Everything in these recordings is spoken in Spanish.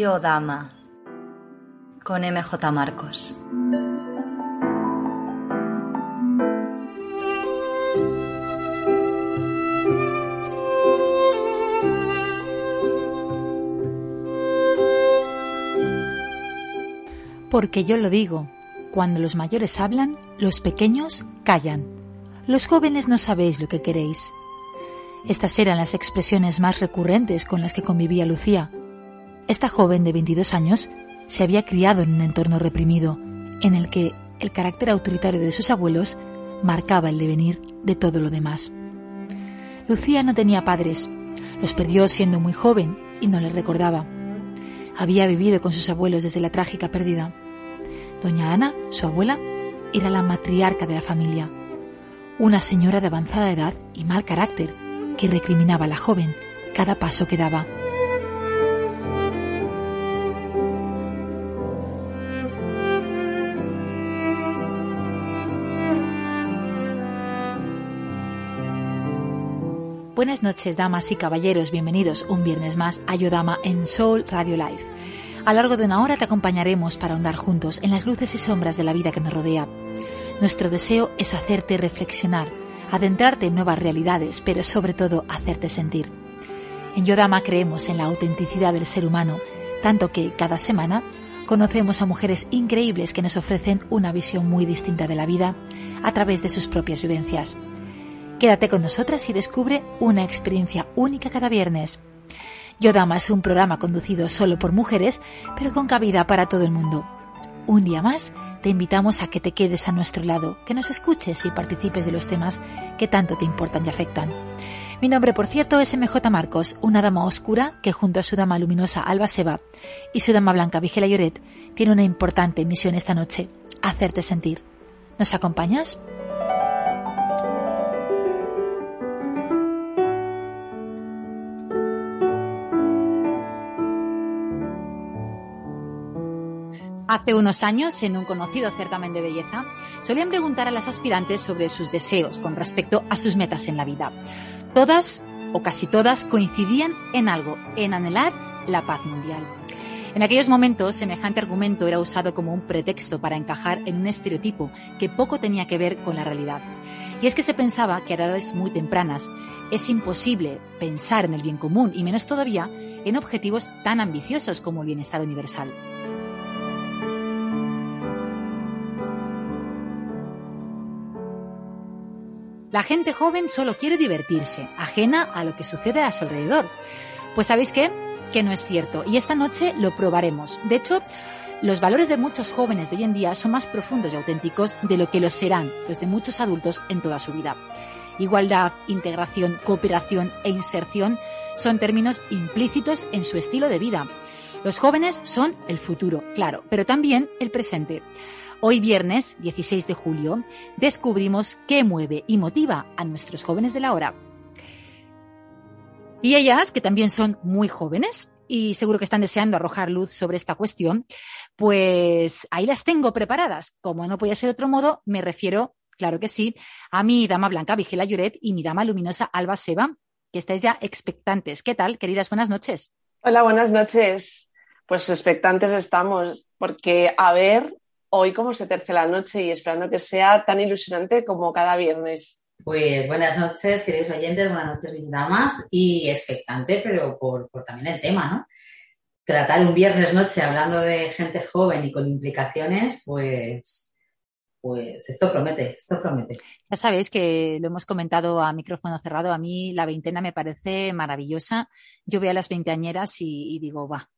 Yo Dama con MJ Marcos. Porque yo lo digo, cuando los mayores hablan, los pequeños callan. Los jóvenes no sabéis lo que queréis. Estas eran las expresiones más recurrentes con las que convivía Lucía, esta joven de 22 años se había criado en un entorno reprimido, en el que el carácter autoritario de sus abuelos marcaba el devenir de todo lo demás. Lucía no tenía padres, los perdió siendo muy joven y no les recordaba. Había vivido con sus abuelos desde la trágica pérdida. Doña Ana, su abuela, era la matriarca de la familia, una señora de avanzada edad y mal carácter que recriminaba a la joven cada paso que daba. Buenas noches, damas y caballeros. Bienvenidos un viernes más a Yodama en Soul Radio Live. A lo largo de una hora te acompañaremos para ahondar juntos en las luces y sombras de la vida que nos rodea. Nuestro deseo es hacerte reflexionar, adentrarte en nuevas realidades, pero sobre todo hacerte sentir. En Yodama creemos en la autenticidad del ser humano, tanto que cada semana conocemos a mujeres increíbles que nos ofrecen una visión muy distinta de la vida a través de sus propias vivencias. Quédate con nosotras y descubre una experiencia única cada viernes. Yodama es un programa conducido solo por mujeres, pero con cabida para todo el mundo. Un día más, te invitamos a que te quedes a nuestro lado, que nos escuches y participes de los temas que tanto te importan y afectan. Mi nombre, por cierto, es MJ Marcos, una dama oscura que junto a su dama luminosa Alba Seba y su dama blanca Vigela Lloret tiene una importante misión esta noche, hacerte sentir. ¿Nos acompañas? Hace unos años, en un conocido certamen de belleza, solían preguntar a las aspirantes sobre sus deseos con respecto a sus metas en la vida. Todas, o casi todas, coincidían en algo, en anhelar la paz mundial. En aquellos momentos, semejante argumento era usado como un pretexto para encajar en un estereotipo que poco tenía que ver con la realidad. Y es que se pensaba que a edades muy tempranas es imposible pensar en el bien común y menos todavía en objetivos tan ambiciosos como el bienestar universal. La gente joven solo quiere divertirse, ajena a lo que sucede a su alrededor. Pues sabéis qué? Que no es cierto. Y esta noche lo probaremos. De hecho, los valores de muchos jóvenes de hoy en día son más profundos y auténticos de lo que lo serán los de muchos adultos en toda su vida. Igualdad, integración, cooperación e inserción son términos implícitos en su estilo de vida. Los jóvenes son el futuro, claro, pero también el presente. Hoy viernes 16 de julio descubrimos qué mueve y motiva a nuestros jóvenes de la hora. Y ellas, que también son muy jóvenes y seguro que están deseando arrojar luz sobre esta cuestión, pues ahí las tengo preparadas. Como no podía ser de otro modo, me refiero, claro que sí, a mi dama blanca Vigela Lloret y mi dama luminosa Alba Seba, que estáis ya expectantes. ¿Qué tal, queridas? Buenas noches. Hola, buenas noches. Pues expectantes estamos, porque a ver hoy como se terce la noche y esperando que sea tan ilusionante como cada viernes. Pues buenas noches, queridos oyentes, buenas noches, mis damas, y expectante, pero por, también el tema, ¿no? Tratar un viernes noche hablando de gente joven y con implicaciones, pues, pues esto promete, esto promete. Ya sabéis que lo hemos comentado a micrófono cerrado, a mí la veintena me parece maravillosa. Yo veo a las veinteañeras y, y digo, va,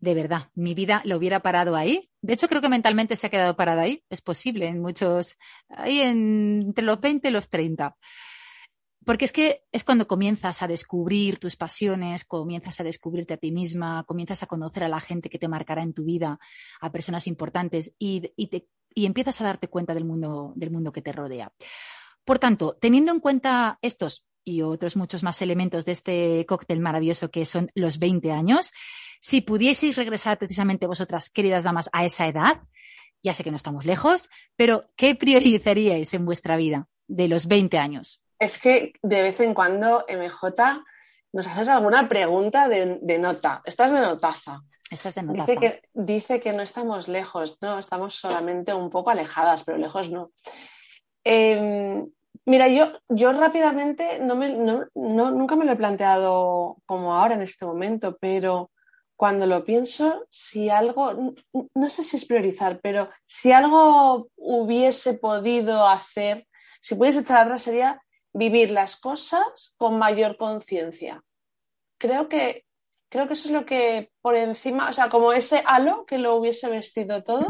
de verdad, mi vida lo hubiera parado ahí. De hecho, creo que mentalmente se ha quedado parada ahí. Es posible en muchos, ahí entre los 20 y los 30. Porque es que es cuando comienzas a descubrir tus pasiones, comienzas a descubrirte a ti misma, comienzas a conocer a la gente que te marcará en tu vida, a personas importantes y, y empiezas a darte cuenta del mundo, del mundo que te rodea. Por tanto, teniendo en cuenta estos y otros muchos más elementos de este cóctel maravilloso que son los 20 años, si pudieseis regresar precisamente vosotras, queridas damas, a esa edad, ya sé que no estamos lejos, pero ¿qué priorizaríais en vuestra vida de los 20 años? Es que de vez en cuando, MJ, nos haces alguna pregunta de, nota. Estás de notaza. Estás de notaza. Dice que, dice que no estamos lejos, no, estamos solamente un poco alejadas, pero lejos no. Em, mira, yo, yo rápidamente no me, nunca me lo he planteado como ahora en este momento, pero cuando lo pienso, si algo, no sé si es priorizar, pero si algo hubiese podido hacer, si pudiese echar atrás, sería vivir las cosas con mayor conciencia. Creo que, creo que eso es lo que por encima, o sea, como ese halo que lo hubiese vestido todo,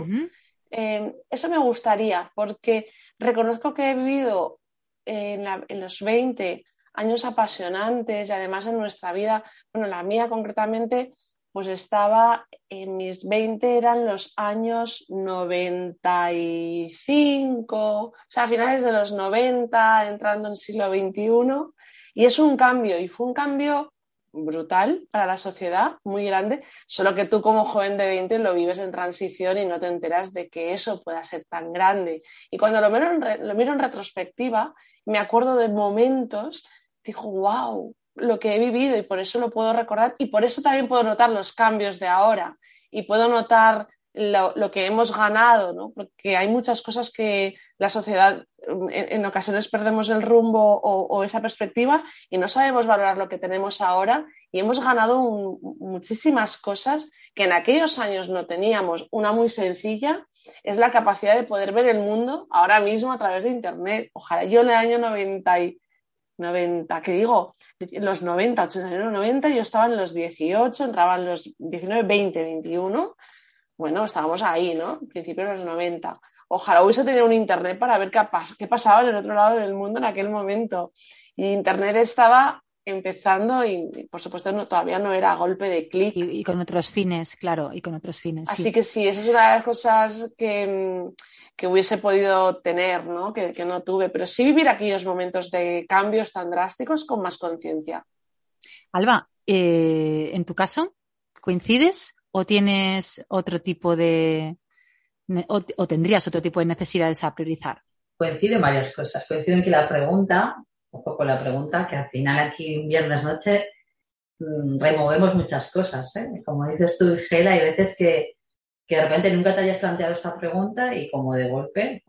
eh, eso me gustaría, porque reconozco que he vivido en, en, los 20 años apasionantes y además en nuestra vida, bueno, la mía concretamente, pues estaba en mis 20, eran los años 95, o sea, a finales de los 90, entrando en siglo XXI, y es un cambio, y fue un cambio brutal para la sociedad, muy grande, solo que tú como joven de 20 lo vives en transición y no te enteras de que eso pueda ser tan grande. Y cuando lo miro en, lo miro en retrospectiva, me acuerdo de momentos, digo, wow, lo que he vivido y por eso lo puedo recordar y por eso también puedo notar los cambios de ahora y puedo notar lo, que hemos ganado, ¿no? porque hay muchas cosas que la sociedad en, ocasiones perdemos el rumbo o, esa perspectiva y no sabemos valorar lo que tenemos ahora y hemos ganado muchísimas cosas que en aquellos años no teníamos. Una muy sencilla es la capacidad de poder ver el mundo ahora mismo a través de Internet. Ojalá yo en el año 90 90, ¿qué digo? Los 90, 89, 90, yo estaba en los 18, entraba en los 19, 20, 21. Bueno, estábamos ahí, ¿no? Principio de los 90. Ojalá hubiese tenido un internet para ver qué, qué pasaba en el otro lado del mundo en aquel momento. Y internet estaba empezando y, por supuesto, no, todavía no era a golpe de clic. Y, con otros fines, claro, y con otros fines. Así que sí, esa es una de las cosas que, que hubiese podido tener, ¿no? Que, no tuve, pero sí vivir aquellos momentos de cambios tan drásticos con más conciencia. Alba, eh, ¿en tu caso coincides o tienes otro tipo de o, tendrías otro tipo de necesidades a priorizar? Coincido en varias cosas. Coincido en que la pregunta, un poco la pregunta, que al final aquí un viernes noche mm, removemos muchas cosas. ¿eh? Como dices tú, Gela, hay veces que que de repente nunca te hayas planteado esta pregunta y como de golpe.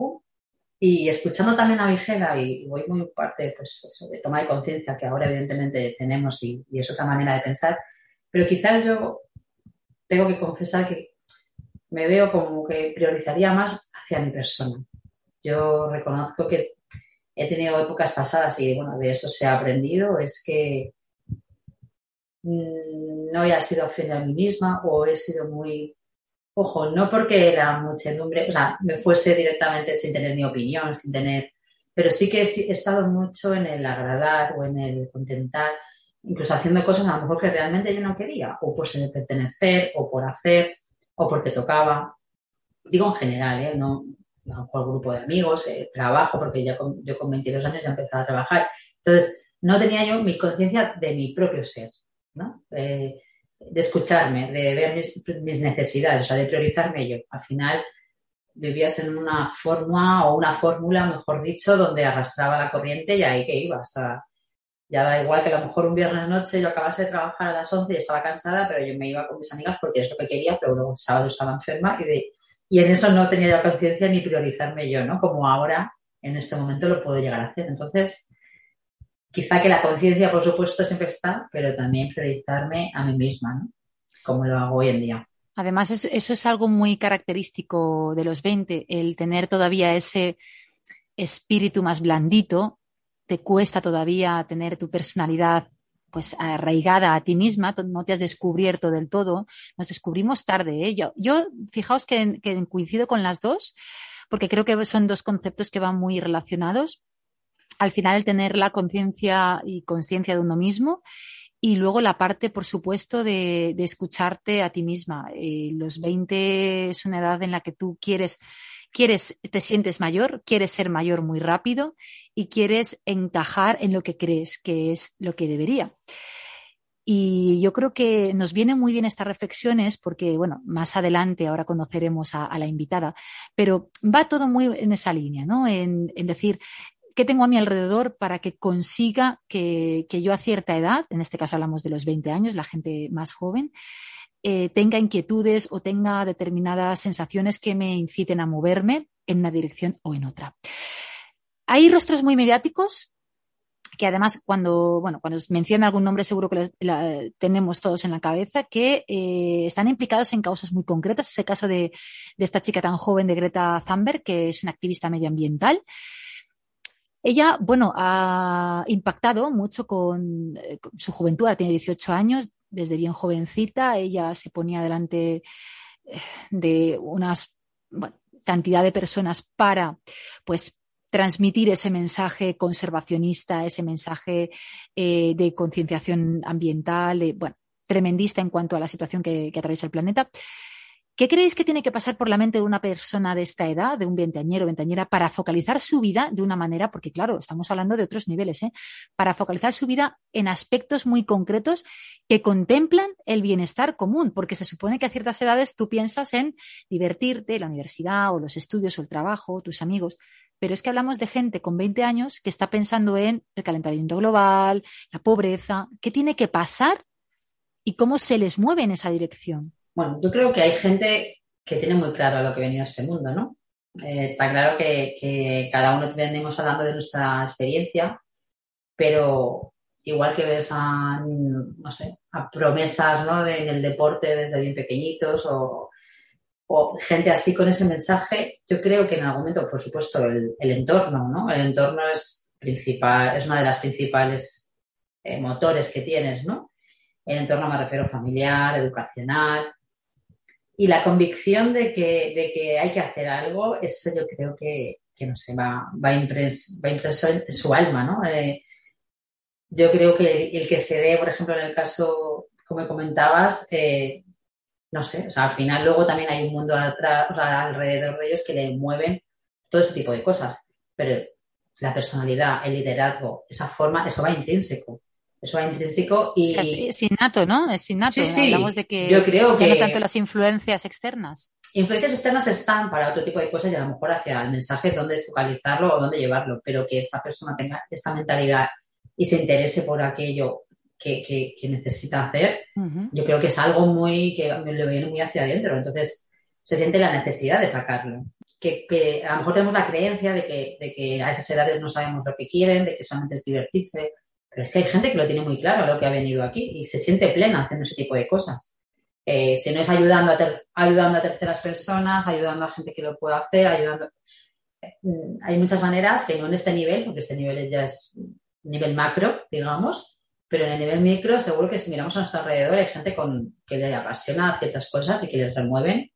Y escuchando también a Vigela, y voy muy parte pues, de toma de conciencia que ahora evidentemente tenemos y, es otra manera de pensar, pero quizás yo tengo que confesar que me veo como que priorizaría más hacia mi persona. Yo reconozco que he tenido épocas pasadas y bueno, de eso se ha aprendido, es que mm, no he sido fiel a mí misma o he sido muy Ojo, no porque la muchedumbre, o sea, me fuese directamente sin tener mi opinión, sin tener, pero sí que he, estado mucho en el agradar o en el contentar, incluso haciendo cosas a lo mejor que realmente yo no quería, o por ser pertenecer, o por hacer, o porque tocaba. Digo en general, ¿eh? no a lo mejor grupo de amigos, eh, trabajo, porque ya yo con 22 años ya empezaba a trabajar. Entonces, no tenía yo mi conciencia de mi propio ser, ¿no? Eh, de escucharme, de ver mis, necesidades, o sea, de priorizarme yo. Al final vivías en una forma o una fórmula, mejor dicho, donde arrastraba la corriente y ahí que iba. Hasta, ya da igual que a lo mejor un viernes noche yo acabase de trabajar a las 11 y estaba cansada, pero yo me iba con mis amigas porque es lo que quería, pero luego sábado estaba enferma y, de, y en eso no tenía la conciencia ni priorizarme yo, ¿no? Como ahora en este momento lo puedo llegar a hacer. Entonces, Quizá que la conciencia, por supuesto, siempre está, pero también priorizarme a mí misma, ¿no? Como lo hago hoy en día. Además, eso, es algo muy característico de los 20, el tener todavía ese espíritu más blandito, te cuesta todavía tener tu personalidad pues arraigada a ti misma, no te has descubierto del todo, nos descubrimos tarde. ¿eh? Yo, yo, fijaos que, que coincido con las dos, porque creo que son dos conceptos que van muy relacionados al final el tener la conciencia y conciencia de uno mismo y luego la parte, por supuesto, de, escucharte a ti misma. Eh, los 20 es una edad en la que tú quieres, quieres, te sientes mayor, quieres ser mayor muy rápido y quieres encajar en lo que crees que es lo que debería. Y yo creo que nos vienen muy bien estas reflexiones porque, bueno, más adelante ahora conoceremos a, la invitada, pero va todo muy en esa línea, ¿no? En, en decir, ¿qué tengo a mi alrededor para que consiga que, yo a cierta edad, en este caso hablamos de los 20 años, la gente más joven, eh, tenga inquietudes o tenga determinadas sensaciones que me inciten a moverme en una dirección o en otra? Hay rostros muy mediáticos que además cuando, bueno, cuando menciona algún nombre seguro que lo, tenemos todos en la cabeza, que eh, están implicados en causas muy concretas. Ese caso de, de, esta chica tan joven de Greta Thunberg, que es una activista medioambiental, ella, bueno, ha impactado mucho con, eh, su juventud, tiene 18 años, desde bien jovencita, ella se ponía delante eh, de unas cantidad de personas para, pues, transmitir ese mensaje conservacionista, ese mensaje eh, de concienciación ambiental, bueno, tremendista en cuanto a la situación que atraviesa el planeta. ¿Qué creéis que tiene que pasar por la mente de una persona de esta edad, de un veinteañero o veinteañera, para focalizar su vida de una manera, porque claro, estamos hablando de otros niveles, ¿eh? para focalizar su vida en aspectos muy concretos que contemplan el bienestar común? Porque se supone que a ciertas edades tú piensas en divertirte, la universidad o los estudios o el trabajo, tus amigos, pero es que hablamos de gente con 20 años que está pensando en el calentamiento global, la pobreza, qué tiene que pasar y cómo se les mueve en esa dirección. Bueno, yo creo que hay gente que tiene muy claro lo que ha venido a este mundo, ¿no? Eh, está claro que, cada uno venimos hablando de nuestra experiencia, pero igual que ves a, no sé, a promesas ¿no? en el deporte desde bien pequeñitos o, gente así con ese mensaje, yo creo que en algún momento, por supuesto, el, entorno, ¿no? El entorno es principal, es una de las principales eh, motores que tienes, ¿no? El entorno me refiero familiar, educacional, y la convicción de que, de que hay que hacer algo, eso yo creo que, que no sé, va, va, impreso, va impreso en su alma, ¿no? Eh, yo creo que el, que se dé, por ejemplo, en el caso, como comentabas, eh, no sé, o sea, al final luego también hay un mundo atrás, o sea, alrededor de ellos que le mueven todo ese tipo de cosas, pero la personalidad, el liderazgo, esa forma, eso va intrínseco eso va intrínseco y... es, innato, ¿no? Es innato. Sí, sí. Hablamos de que yo creo que no tanto las influencias externas. Influencias externas están para otro tipo de cosas y a lo mejor hacia el mensaje dónde focalizarlo o dónde llevarlo, pero que esta persona tenga esta mentalidad y se interese por aquello que, que, necesita hacer, yo creo que es algo muy que le viene muy hacia adentro. Entonces se siente la necesidad de sacarlo. Que, que, a lo mejor tenemos la creencia de que, de que a esas edades no sabemos lo que quieren, de que solamente es divertirse, pero es que hay gente que lo tiene muy claro lo que ha venido aquí y se siente plena haciendo ese tipo de cosas. Eh, si no es ayudando a, ayudando a terceras personas, ayudando a gente que lo pueda hacer, ayudando. Eh, hay muchas maneras que no en este nivel, porque este nivel ya es nivel macro, digamos, pero en el nivel micro seguro que si miramos a nuestro alrededor hay gente con, que le apasiona ciertas cosas y que les remueven.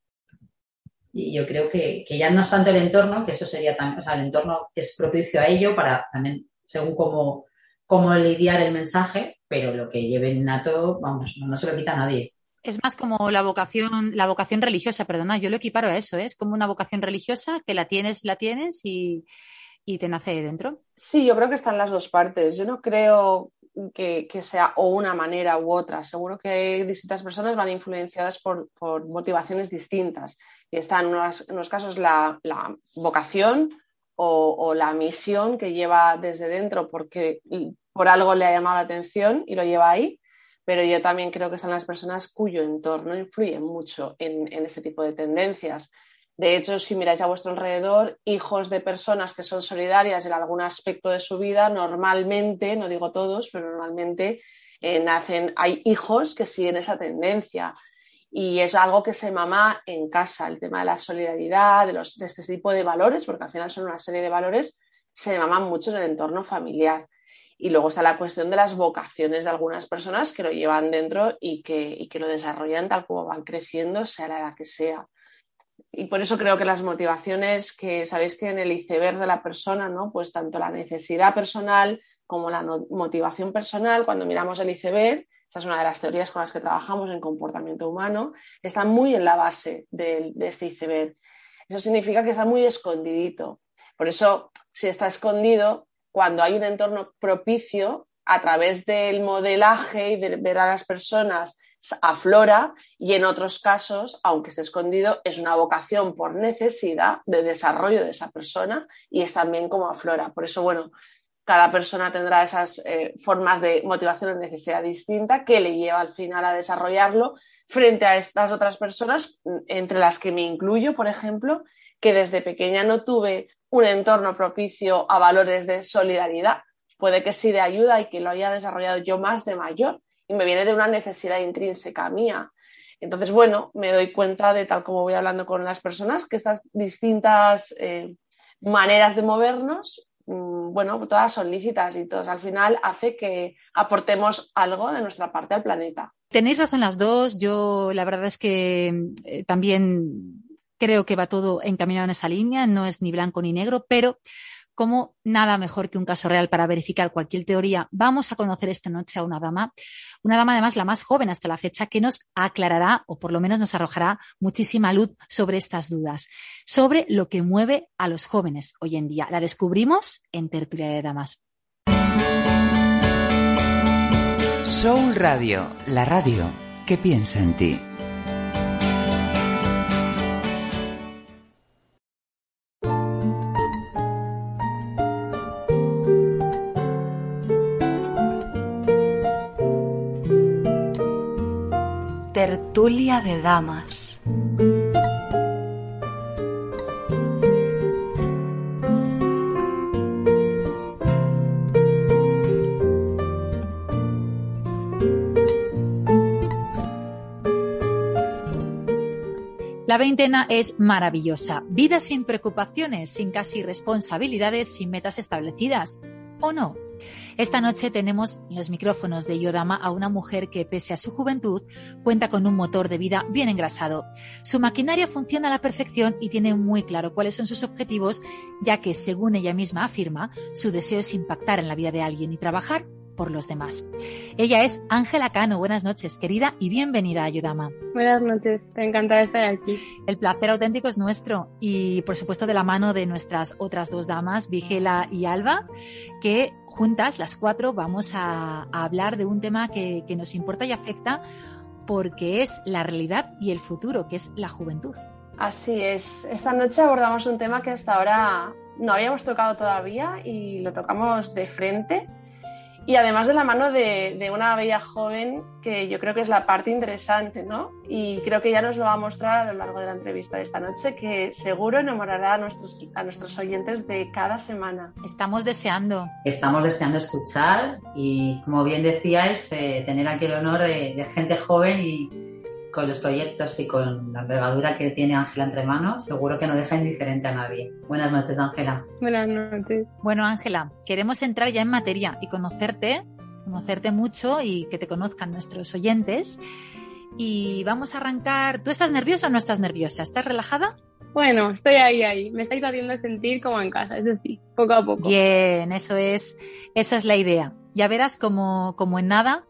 Y yo creo que, que ya no es tanto el entorno, que eso sería también, o sea, el entorno es propicio a ello para también, según cómo cómo lidiar el mensaje, pero lo que lleve innato, vamos, no, se lo quita a nadie. Es más como la vocación, la vocación religiosa, perdona, yo lo equiparo a eso, ¿eh? es como una vocación religiosa que la tienes, la tienes y, te nace dentro. Sí, yo creo que están las dos partes. Yo no creo que, sea o una manera u otra. Seguro que distintas personas van influenciadas por, motivaciones distintas. Y está en unos, casos la, la vocación o, la misión que lleva desde dentro porque por algo le ha llamado la atención y lo lleva ahí, pero yo también creo que son las personas cuyo entorno influye mucho en, en ese tipo de tendencias. De hecho, si miráis a vuestro alrededor, hijos de personas que son solidarias en algún aspecto de su vida, normalmente, no digo todos, pero normalmente eh, nacen, hay hijos que siguen esa tendencia y es algo que se mama en casa, el tema de la solidaridad, de, este tipo de valores, porque al final son una serie de valores, se maman mucho en el entorno familiar. Y luego está la cuestión de las vocaciones de algunas personas que lo llevan dentro y que, y que lo desarrollan tal como van creciendo, sea la edad que sea. y por eso creo que las motivaciones que sabéis que en el iceberg de la persona, ¿no? Pues tanto la necesidad personal como la motivación personal, cuando miramos el iceberg, esa es una de las teorías con las que trabajamos en comportamiento humano, están muy en la base de, de este iceberg. Eso significa que está muy escondidito. Por eso, si está escondido, cuando hay un entorno propicio, a través del modelaje y de ver a las personas aflora y en otros casos, aunque esté escondido, es una vocación por necesidad de desarrollo de esa persona y es también como aflora. Por eso, bueno, cada persona tendrá esas eh, formas de motivación o necesidad distinta que le lleva al final a desarrollarlo frente a estas otras personas, entre las que me incluyo, por ejemplo, que desde pequeña no tuve un entorno propicio a valores de solidaridad. Puede que sí de ayuda y que lo haya desarrollado yo más de mayor, y me viene de una necesidad intrínseca mía. Entonces, bueno, me doy cuenta de tal como voy hablando con las personas, que estas distintas eh, maneras de movernos, mm, bueno, todas son lícitas y todas al final hace que aportemos algo de nuestra parte al planeta. Tenéis razón las dos. Yo la verdad es que eh, también creo que va todo encaminado en esa línea. No es ni blanco ni negro, pero como nada mejor que un caso real para verificar cualquier teoría, vamos a conocer esta noche a una dama, una dama además la más joven hasta la fecha, que nos aclarará o por lo menos nos arrojará muchísima luz sobre estas dudas, sobre lo que mueve a los jóvenes hoy en día. La descubrimos en Tertulia de Damas. Soul Radio, la radio que piensa en ti. Tertulia de damas. La veintena es maravillosa. Vida sin preocupaciones, sin casi responsabilidades, sin metas establecidas. ¿O no? Esta noche tenemos en los micrófonos de Yodama a una mujer que, pese a su juventud, cuenta con un motor de vida bien engrasado. Su maquinaria funciona a la perfección y tiene muy claro cuáles son sus objetivos, ya que, según ella misma afirma, su deseo es impactar en la vida de alguien y trabajar por los demás. Ella es Ángela Cano. Buenas noches, querida, y bienvenida a Ayudama. Buenas noches, encantada de estar aquí. El placer auténtico es nuestro y, por supuesto, de la mano de nuestras otras dos damas, Vigela y Alba, que juntas, las cuatro, vamos a, hablar de un tema que, que nos importa y afecta porque es la realidad y el futuro, que es la juventud. Así es. Esta noche abordamos un tema que hasta ahora no habíamos tocado todavía y lo tocamos de frente y además de la mano de, una bella joven que yo creo que es la parte interesante, ¿no? Y creo que ya nos lo va a mostrar a lo largo de la entrevista de esta noche, que seguro enamorará a nuestros, a nuestros oyentes de cada semana. Estamos deseando. Estamos deseando escuchar y, como bien decíais, eh, tener aquí el honor de gente joven y con los proyectos y con la envergadura que tiene Ángela entre manos, seguro que no deja indiferente a nadie. Buenas noches, Ángela. Buenas noches. Bueno, Ángela, queremos entrar ya en materia y conocerte, conocerte mucho y que te conozcan nuestros oyentes. Y vamos a arrancar. ¿Tú estás nerviosa o no estás nerviosa? ¿Estás relajada? Bueno, estoy ahí, ahí. Me estáis haciendo sentir como en casa, eso sí, poco a poco. Bien, eso es, esa es la idea. Ya verás como, como en nada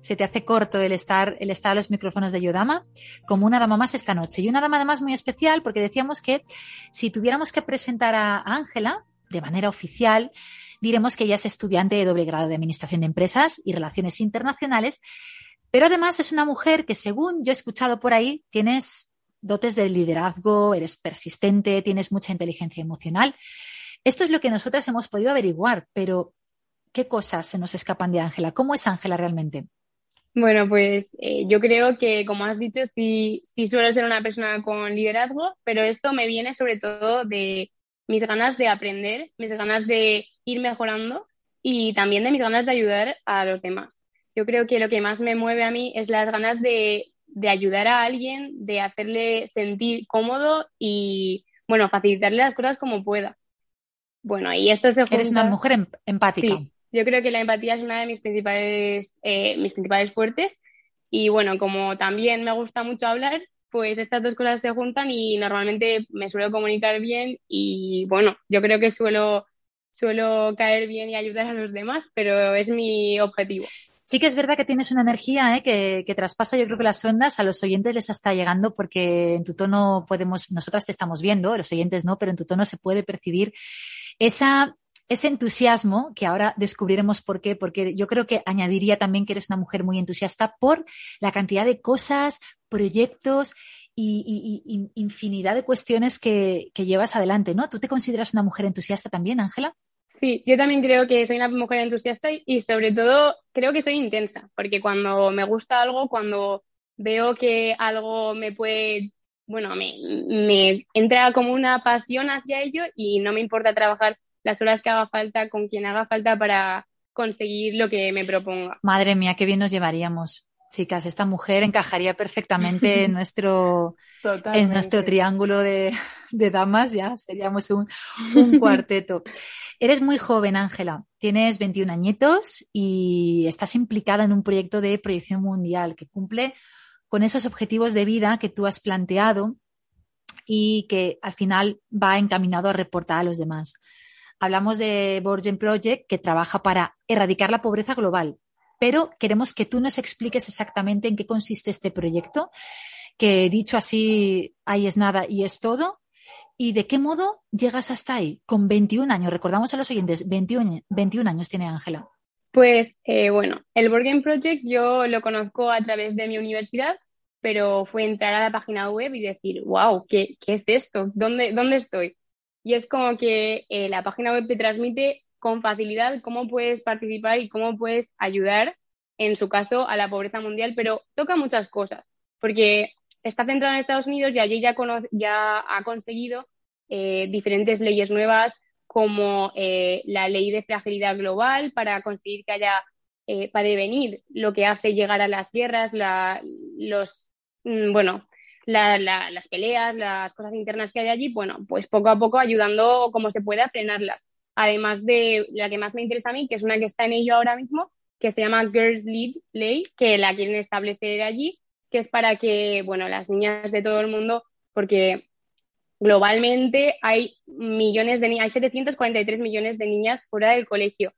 se te hace corto el estar, el estar a los micrófonos de Yodama como una dama más esta noche. Y una dama además muy especial porque decíamos que si tuviéramos que presentar a Ángela de manera oficial, diremos que ella es estudiante de doble grado de Administración de Empresas y Relaciones Internacionales, pero además es una mujer que según yo he escuchado por ahí, tienes dotes de liderazgo, eres persistente, tienes mucha inteligencia emocional. Esto es lo que nosotras hemos podido averiguar, pero ¿qué cosas se nos escapan de Ángela? ¿Cómo es Ángela realmente? Bueno, pues eh, yo creo que, como has dicho, sí, sí suelo ser una persona con liderazgo, pero esto me viene sobre todo de mis ganas de aprender, mis ganas de ir mejorando y también de mis ganas de ayudar a los demás. Yo creo que lo que más me mueve a mí es las ganas de, de ayudar a alguien, de hacerle sentir cómodo y, bueno, facilitarle las cosas como pueda. Bueno, y esto se junta... Eres una mujer em-, empática. Yo creo que la empatía es una de mis principales, eh, mis principales fuertes. Y bueno, como también me gusta mucho hablar, pues estas dos cosas se juntan y normalmente me suelo comunicar bien y bueno, yo creo que suelo, suelo caer bien y ayudar a los demás, pero es mi objetivo. Sí que es verdad que tienes una energía ¿eh? que, que, traspasa, yo creo que las ondas a los oyentes les está llegando porque en tu tono podemos, nosotras te estamos viendo, los oyentes no, pero en tu tono se puede percibir esa ese entusiasmo, que ahora descubriremos por qué, porque yo creo que añadiría también que eres una mujer muy entusiasta por la cantidad de cosas, proyectos y, infinidad de cuestiones que, llevas adelante, ¿no? ¿Tú te consideras una mujer entusiasta también, Ángela? Sí, yo también creo que soy una mujer entusiasta y sobre todo creo que soy intensa, porque cuando me gusta algo, cuando veo que algo me puede, bueno, me, me entra como una pasión hacia ello y no me importa trabajar las horas que haga falta, con quien haga falta para conseguir lo que me proponga. Madre mía, qué bien nos llevaríamos. Chicas, esta mujer encajaría perfectamente en nuestro, en nuestro triángulo de, damas, ya seríamos un, un cuarteto. Eres muy joven, Ángela. Tienes 21 añitos y estás implicada en un proyecto de proyección mundial que cumple con esos objetivos de vida que tú has planteado y que al final va encaminado a reportar a los demás. Hablamos de Borgen Project, que trabaja para erradicar la pobreza global, pero queremos que tú nos expliques exactamente en qué consiste este proyecto, que dicho así, ahí es nada y es todo. ¿Y de qué modo llegas hasta ahí? Con 21 años, recordamos a los oyentes, 21, 21 años tiene Ángela. Pues eh, bueno, el Borgen Project yo lo conozco a través de mi universidad, pero fue entrar a la página web y decir, wow, ¿qué, qué es esto? ¿Dónde, ¿Dónde estoy? Y es como que eh, la página web te transmite con facilidad cómo puedes participar y cómo puedes ayudar, en su caso, a la pobreza mundial, pero toca muchas cosas, porque está centrado en Estados Unidos y allí ya, ya ha conseguido eh, diferentes leyes nuevas como eh, la ley de fragilidad global para conseguir que haya, para prevenir lo que hace llegar a las guerras, la, los, mm, bueno, las peleas, las cosas internas que hay allí, bueno, pues poco a poco ayudando como se puede a frenarlas. Además de la que más me interesa a mí, que es una que está en ello ahora mismo, que se llama Girls Lead Ley, que la quieren establecer allí, que es para que, bueno, las niñas de todo el mundo, porque globalmente hay millones de niñas, hay 743 millones de niñas fuera del colegio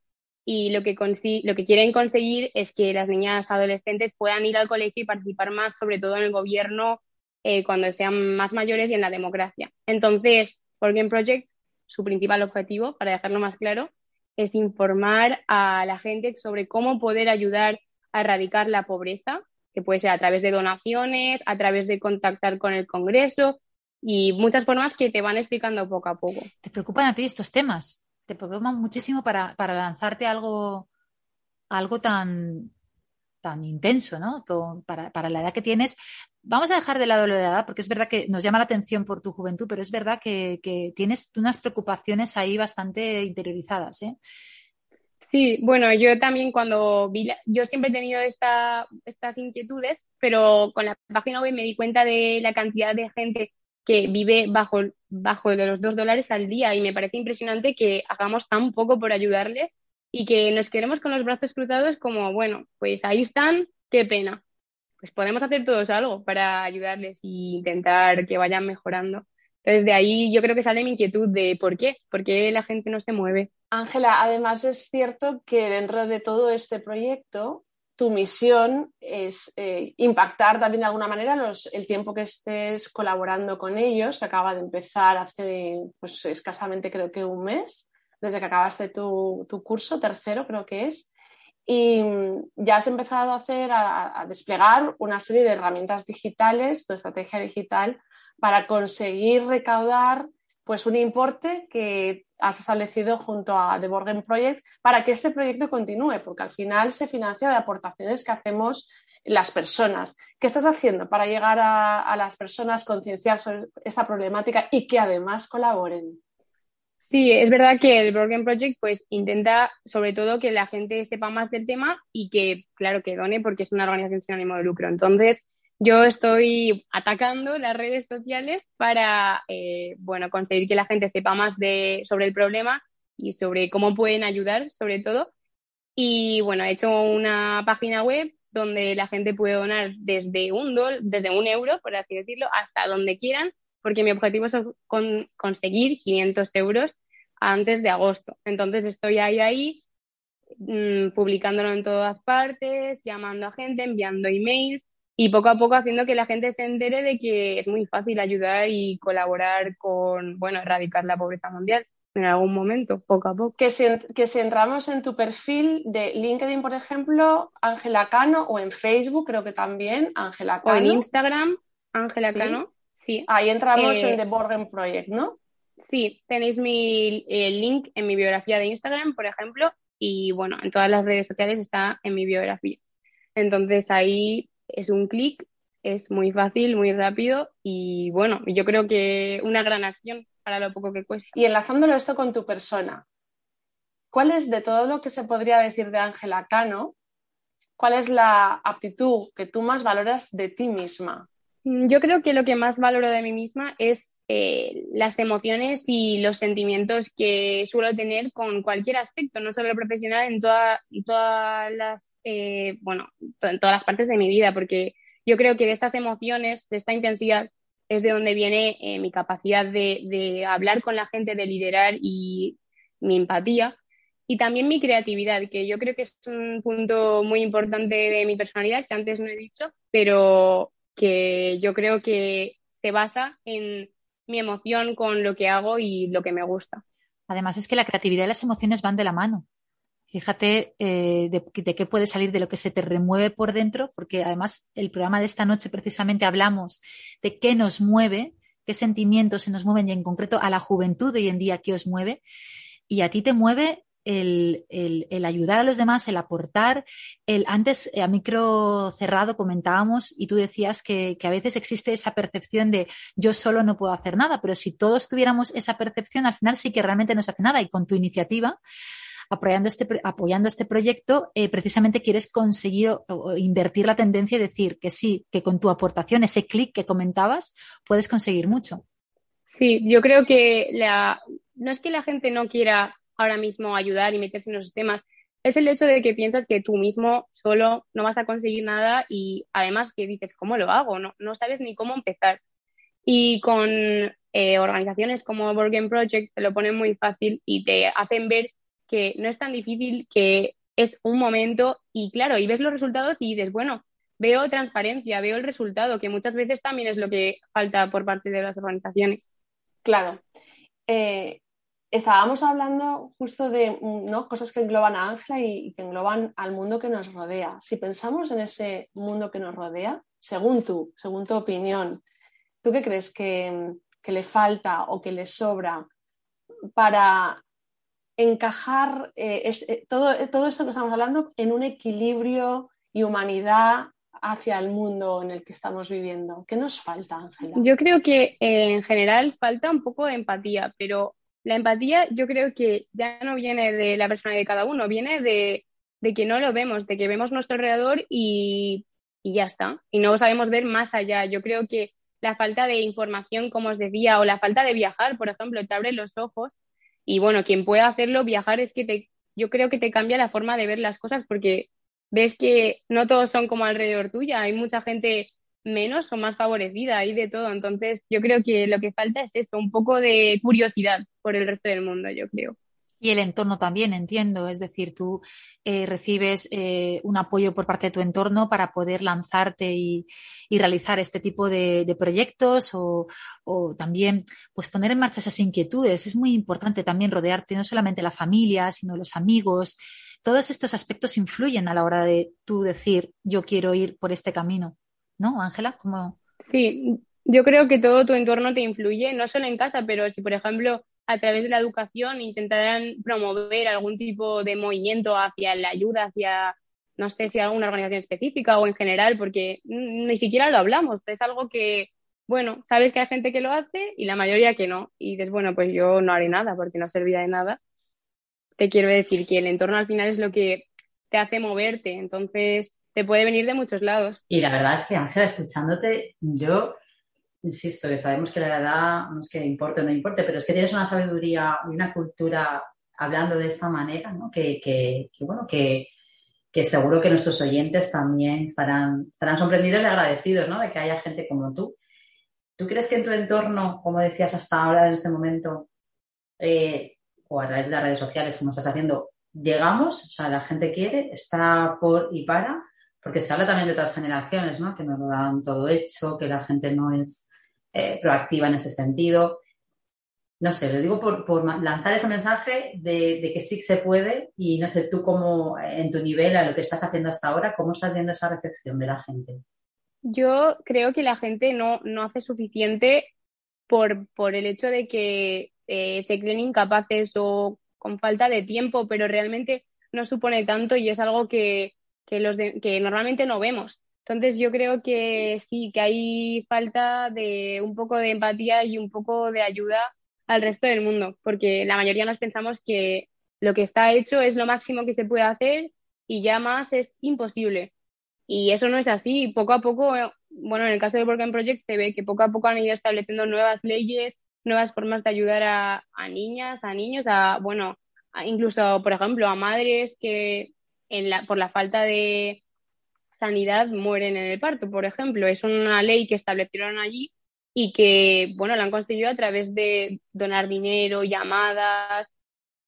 y lo que, lo que quieren conseguir es que las niñas adolescentes puedan ir al colegio y participar más, sobre todo en el gobierno eh, cuando sean más mayores y en la democracia. Entonces, Game Project, su principal objetivo, para dejarlo más claro, es informar a la gente sobre cómo poder ayudar a erradicar la pobreza, que puede ser a través de donaciones, a través de contactar con el Congreso y muchas formas que te van explicando poco a poco. ¿Te preocupan a ti estos temas? ¿Te preocupan muchísimo para, para lanzarte algo, algo tan, tan intenso, ¿no? para, la edad que tienes. Vamos a dejar de lado la edad, porque es verdad que nos llama la atención por tu juventud, pero es verdad que, tienes unas preocupaciones ahí bastante interiorizadas, ¿eh? Sí, bueno, yo también cuando vi, yo siempre he tenido esta, estas inquietudes, pero con la página web me di cuenta de la cantidad de gente que vive bajo, bajo de los dos dólares al día y me parece impresionante que hagamos tan poco por ayudarles y que nos quedemos con los brazos cruzados como, bueno, pues ahí están, qué pena. Pues podemos hacer todos algo para ayudarles e intentar que vayan mejorando. Entonces, de ahí yo creo que sale mi inquietud de por qué, por qué la gente no se mueve. Ángela, además es cierto que dentro de todo este proyecto, tu misión es eh, impactar también de alguna manera el tiempo que estés colaborando con ellos, que acaba de empezar hace pues, escasamente creo que un mes desde que acabaste tu, curso, tercero creo que es, y ya has empezado a hacer, a, desplegar una serie de herramientas digitales, tu estrategia digital, para conseguir recaudar pues un importe que has establecido junto a The Borgen Project para que este proyecto continúe, porque al final se financia de aportaciones que hacemos las personas. ¿Qué estás haciendo para llegar a, a las personas, concienciar sobre esta problemática y que además colaboren? Sí, es verdad que el Broken Project pues intenta sobre todo que la gente sepa más del tema y que, claro, que done porque es una organización sin ánimo de lucro. Entonces, yo estoy atacando las redes sociales para, eh, bueno, conseguir que la gente sepa más de, sobre el problema y sobre cómo pueden ayudar, sobre todo. Y bueno, he hecho una página web donde la gente puede donar desde un dólar, desde un euro, por así decirlo, hasta donde quieran, porque mi objetivo es conseguir 500 euros antes de agosto. Entonces estoy ahí, ahí, mmm, publicándolo en todas partes, llamando a gente, enviando emails y poco a poco haciendo que la gente se entere de que es muy fácil ayudar y colaborar con, bueno, erradicar la pobreza mundial en algún momento, poco a poco. Que si, que si entramos en tu perfil de LinkedIn, por ejemplo, Ángela Cano, o en Facebook, creo que también, Ángela Cano. O en Instagram, Ángela Cano, sí. Ahí entramos eh, en The Borgen Project, ¿no? Sí, tenéis mi el link en mi biografía de Instagram, por ejemplo, y bueno, en todas las redes sociales está en mi biografía. Entonces ahí es un clic, es muy fácil, muy rápido y bueno, yo creo que una gran acción para lo poco que cuesta. Y enlazándolo esto con tu persona, ¿cuál es de todo lo que se podría decir de Ángela Cano? ¿Cuál es la aptitud que tú más valoras de ti misma? Mm, yo creo que lo que más valoro de mí misma es eh, las emociones y los sentimientos que suelo tener con cualquier aspecto, no solo profesional, en, todas las, eh, bueno, en todas las partes de mi vida, porque yo creo que de estas emociones, de esta intensidad, es de donde viene eh, mi capacidad de, hablar con la gente, de liderar y mi empatía. Y también mi creatividad, que yo creo que es un punto muy importante de mi personalidad, que antes no he dicho, pero que yo creo que se basa en mi emoción con lo que hago y lo que me gusta. Además es que la creatividad y las emociones van de la mano. Fíjate eh, de, qué puede salir, de lo que se te remueve por dentro, porque además el programa de esta noche precisamente hablamos de qué nos mueve, qué sentimientos se nos mueven y en concreto a la juventud de hoy en día qué os mueve. Y a ti te mueve el, ayudar a los demás, el aportar. El, antes a micro cerrado comentábamos y tú decías que, que, a veces existe esa percepción de yo solo no puedo hacer nada, pero si todos tuviéramos esa percepción, al final sí que realmente no se hace nada y con tu iniciativa apoyando este, apoyando este proyecto, eh, precisamente quieres conseguir o, invertir la tendencia y decir que sí, que con tu aportación, ese clic que comentabas, puedes conseguir mucho. Sí, yo creo que la, no es que la gente no quiera ahora mismo ayudar y meterse en los temas, es el hecho de que piensas que tú mismo solo no vas a conseguir nada y además que dices, ¿cómo lo hago? No, no sabes ni cómo empezar. Y con eh, organizaciones como Borgen Project te lo ponen muy fácil y te hacen ver que no es tan difícil, que es un momento y claro, y ves los resultados y dices, bueno, veo transparencia, veo el resultado, que muchas veces también es lo que falta por parte de las organizaciones. Claro. Eh, estábamos hablando justo de ¿no? cosas que engloban a Ángela y, que engloban al mundo que nos rodea. Si pensamos en ese mundo que nos rodea, según tú, según tu opinión, ¿tú qué crees que, que le falta o que le sobra para encajar eh, eh, todo, todo esto que estamos hablando en un equilibrio y humanidad hacia el mundo en el que estamos viviendo? ¿Qué nos falta, Ángela? Yo creo que eh, en general falta un poco de empatía, pero la empatía yo creo que ya no viene de la persona de cada uno, viene de, de que no lo vemos, de que vemos nuestro alrededor y, y ya está. Y no sabemos ver más allá. Yo creo que la falta de información, como os decía, o la falta de viajar, por ejemplo, te abre los ojos y bueno, quien pueda hacerlo, viajar es que te, yo creo que te cambia la forma de ver las cosas porque ves que no todos son como alrededor tuya, hay mucha gente menos o más favorecida, hay de todo. Entonces, yo creo que lo que falta es eso, un poco de curiosidad por el resto del mundo, yo creo. Y el entorno también, entiendo. Es decir, tú eh, recibes eh, un apoyo por parte de tu entorno para poder lanzarte y, realizar este tipo de, proyectos o, también pues poner en marcha esas inquietudes. Es muy importante también rodearte no solamente la familia, sino los amigos. Todos estos aspectos influyen a la hora de tú decir, yo quiero ir por este camino. ¿No, Ángela? Sí, yo creo que todo tu entorno te influye, no solo en casa, pero si, por ejemplo, a través de la educación intentarán promover algún tipo de movimiento hacia la ayuda, hacia, no sé si alguna organización específica o en general, porque ni siquiera lo hablamos. Es algo que, bueno, sabes que hay gente que lo hace y la mayoría que no. Y dices, bueno, pues yo no haré nada porque no servirá de nada. Te quiero decir que el entorno al final es lo que te hace moverte. Entonces, te puede venir de muchos lados. Y la verdad es que, Ángela, escuchándote, yo insisto, que sabemos que la edad no es que importe o no importe, pero es que tienes una sabiduría y una cultura hablando de esta manera, ¿no? Que, bueno, que, seguro que nuestros oyentes también estarán, estarán sorprendidos y agradecidos ¿no? de que haya gente como tú. ¿Tú crees que en tu entorno, como decías hasta ahora en este momento, eh, o a través de las redes sociales, como estás haciendo, llegamos? O sea, la gente quiere, está por y para, porque se habla también de otras generaciones, ¿no? Que nos lo dan todo hecho, que la gente no es eh, proactiva en ese sentido no sé, lo digo por, lanzar ese mensaje de, que sí se puede y no sé, tú cómo en tu nivel, a lo que estás haciendo hasta ahora, ¿cómo estás viendo esa recepción de la gente? Yo creo que la gente no, no hace suficiente por, por el hecho de que eh, se creen incapaces o con falta de tiempo, pero realmente no supone tanto y es algo que, que, los que normalmente no vemos. Entonces yo creo que sí, que hay falta de un poco de empatía y un poco de ayuda al resto del mundo, porque la mayoría nos pensamos que lo que está hecho es lo máximo que se puede hacer y ya más es imposible. Y eso no es así. Poco a poco, bueno, en el caso del Work Project se ve que poco a poco han ido estableciendo nuevas leyes, nuevas formas de ayudar a, niñas, a niños, a, bueno, incluso, por ejemplo, a madres que en la, por la falta de sanidad mueren en el parto, por ejemplo. Es una ley que establecieron allí y que, bueno, lo han conseguido a través de donar dinero, llamadas,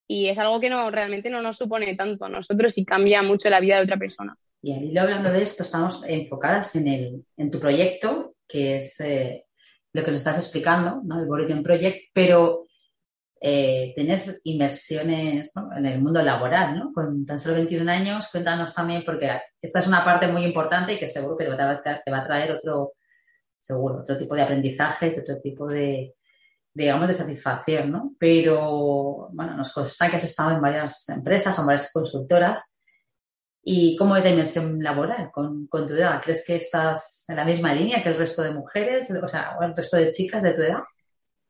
y es algo que no realmente no nos supone tanto a nosotros y cambia mucho la vida de otra persona. Y ahí hablando de esto, estamos enfocadas en, el, en tu proyecto, que es eh, lo que nos estás explicando, ¿no? el Boring Project, pero eh, tenés inversiones en el mundo laboral, ¿no? Con tan solo 21 años, cuéntanos también, porque esta es una parte muy importante y que seguro que te va a traer otro, seguro, otro tipo de aprendizaje, otro tipo de, digamos, de satisfacción, ¿no? Pero, bueno, nos consta que has estado en varias empresas o en varias consultoras. ¿Y cómo es la inmersión laboral con, con, tu edad? ¿Crees que estás en la misma línea que el resto de mujeres, o sea, o el resto de chicas de tu edad?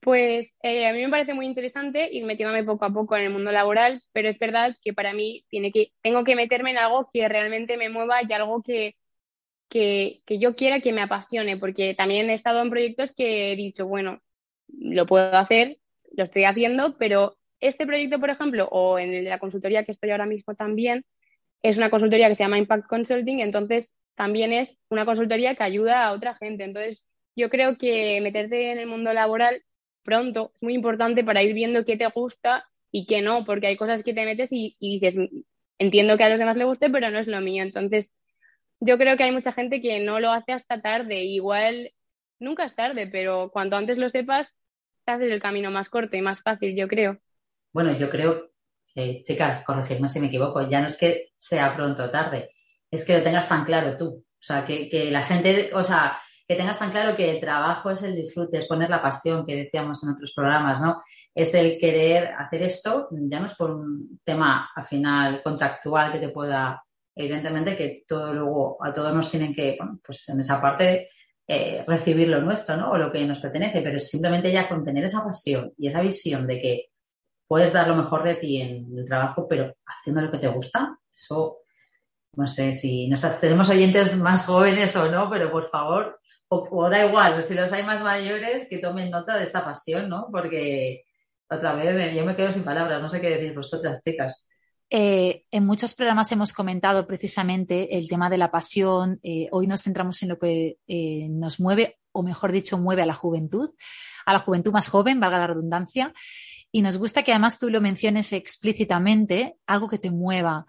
Pues eh, a mí me parece muy interesante ir metiéndome poco a poco en el mundo laboral, pero es verdad que para mí tiene que, tengo que meterme en algo que realmente me mueva y algo que, que, yo quiera que me apasione, porque también he estado en proyectos que he dicho, bueno, lo puedo hacer, lo estoy haciendo, pero este proyecto, por ejemplo, o en la consultoría que estoy ahora mismo también, es una consultoría que se llama Impact Consulting, entonces también es una consultoría que ayuda a otra gente. Entonces, yo creo que meterte en el mundo laboral pronto es muy importante para ir viendo qué te gusta y qué no, porque hay cosas que te metes y, dices, entiendo que a los demás les guste, pero no es lo mío. Entonces, yo creo que hay mucha gente que no lo hace hasta tarde. Igual nunca es tarde, pero cuanto antes lo sepas, te haces el camino más corto y más fácil, yo creo. Bueno, yo creo que, chicas, corregirme si me equivoco, ya no es que sea pronto o tarde, es que lo tengas tan claro tú. O sea, que, que la gente, o sea, que tengas tan claro que el trabajo es el disfrute, es poner la pasión que decíamos en otros programas, ¿no? Es el querer hacer esto, ya no es por un tema al final contractual que te pueda evidentemente que todo luego a todos nos tienen que, bueno, pues en esa parte eh, recibir lo nuestro, ¿no? O lo que nos pertenece, pero simplemente ya con tener esa pasión y esa visión de que puedes dar lo mejor de ti en el trabajo, pero haciendo lo que te gusta, eso, no sé si nos, tenemos oyentes más jóvenes o no, pero por favor, o, da igual, si los hay más mayores, que tomen nota de esta pasión, ¿no? Porque otra vez yo me quedo sin palabras, no sé qué decir vosotras, chicas. Eh, en muchos programas hemos comentado precisamente el tema de la pasión. Eh, hoy nos centramos en lo que eh, nos mueve, o mejor dicho, mueve a la juventud, a la juventud más joven, valga la redundancia. Y nos gusta que además tú lo menciones explícitamente, algo que te mueva.